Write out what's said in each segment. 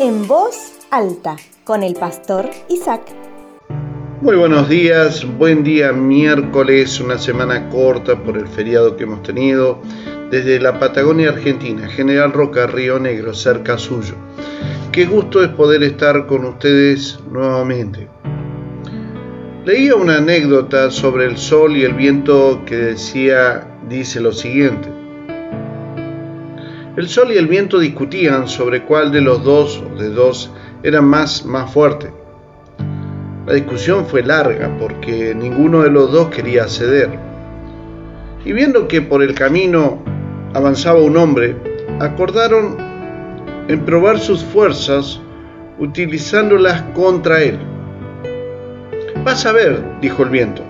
en voz alta con el pastor Isaac. Muy buenos días, buen día miércoles, una semana corta por el feriado que hemos tenido desde la Patagonia Argentina, General Roca, Río Negro, cerca suyo. Qué gusto es poder estar con ustedes nuevamente. Leía una anécdota sobre el sol y el viento que decía, dice lo siguiente. El sol y el viento discutían sobre cuál de los dos o de dos era más, más fuerte. La discusión fue larga porque ninguno de los dos quería ceder. Y viendo que por el camino avanzaba un hombre, acordaron en probar sus fuerzas utilizándolas contra él. Vas a ver, dijo el viento,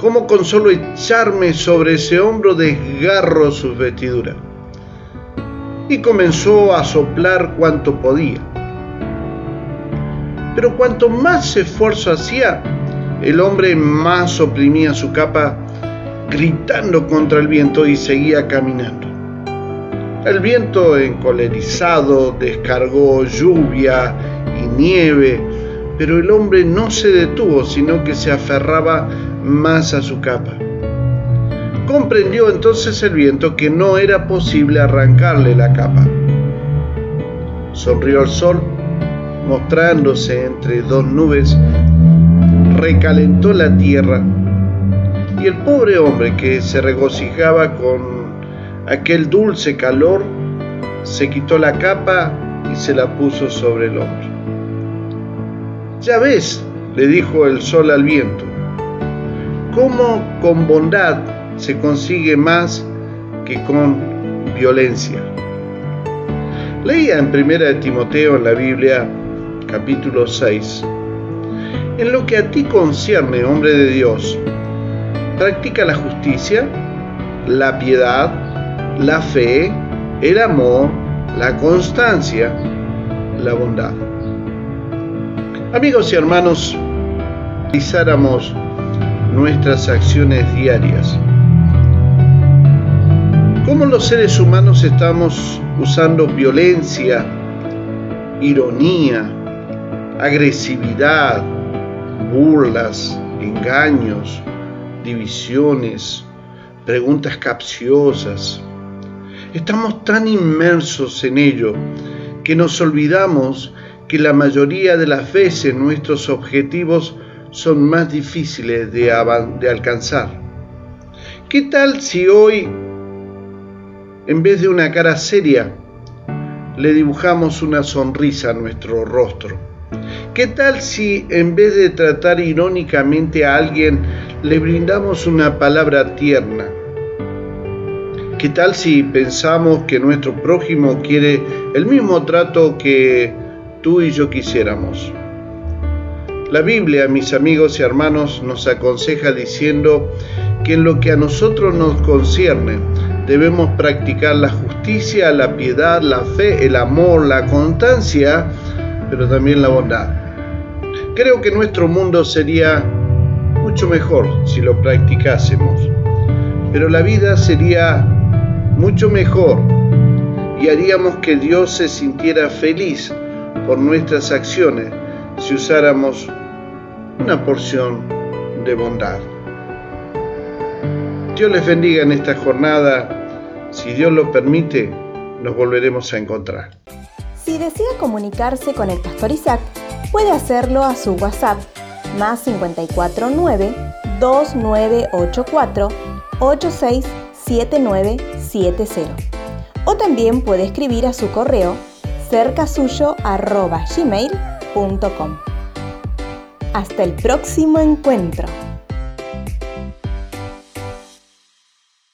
cómo con solo echarme sobre ese hombro desgarro sus vestiduras y comenzó a soplar cuanto podía. Pero cuanto más esfuerzo hacía, el hombre más oprimía su capa, gritando contra el viento y seguía caminando. El viento encolerizado descargó lluvia y nieve, pero el hombre no se detuvo, sino que se aferraba más a su capa. Comprendió entonces el viento que no era posible arrancarle la capa. Sonrió el sol, mostrándose entre dos nubes, recalentó la tierra y el pobre hombre que se regocijaba con aquel dulce calor se quitó la capa y se la puso sobre el hombro. Ya ves, le dijo el sol al viento, cómo con bondad se consigue más que con violencia. Leía en Primera de Timoteo en la Biblia, capítulo 6. En lo que a ti concierne, hombre de Dios, practica la justicia, la piedad, la fe, el amor, la constancia, la bondad. Amigos y hermanos, realizáramos nuestras acciones diarias cómo los seres humanos estamos usando violencia, ironía, agresividad, burlas, engaños, divisiones, preguntas capciosas. Estamos tan inmersos en ello que nos olvidamos que la mayoría de las veces nuestros objetivos son más difíciles de, alcanzar. ¿Qué tal si hoy en vez de una cara seria, le dibujamos una sonrisa a nuestro rostro. ¿Qué tal si en vez de tratar irónicamente a alguien, le brindamos una palabra tierna? ¿Qué tal si pensamos que nuestro prójimo quiere el mismo trato que tú y yo quisiéramos? La Biblia, mis amigos y hermanos, nos aconseja diciendo que en lo que a nosotros nos concierne, debemos practicar la justicia, la piedad, la fe, el amor, la constancia, pero también la bondad. Creo que nuestro mundo sería mucho mejor si lo practicásemos, pero la vida sería mucho mejor y haríamos que Dios se sintiera feliz por nuestras acciones si usáramos una porción de bondad. Dios les bendiga en esta jornada si Dios lo permite, nos volveremos a encontrar. Si desea comunicarse con el pastor Isaac, puede hacerlo a su WhatsApp más 549 2984 867970 o también puede escribir a su correo cercasuyo@gmail.com. Hasta el próximo encuentro.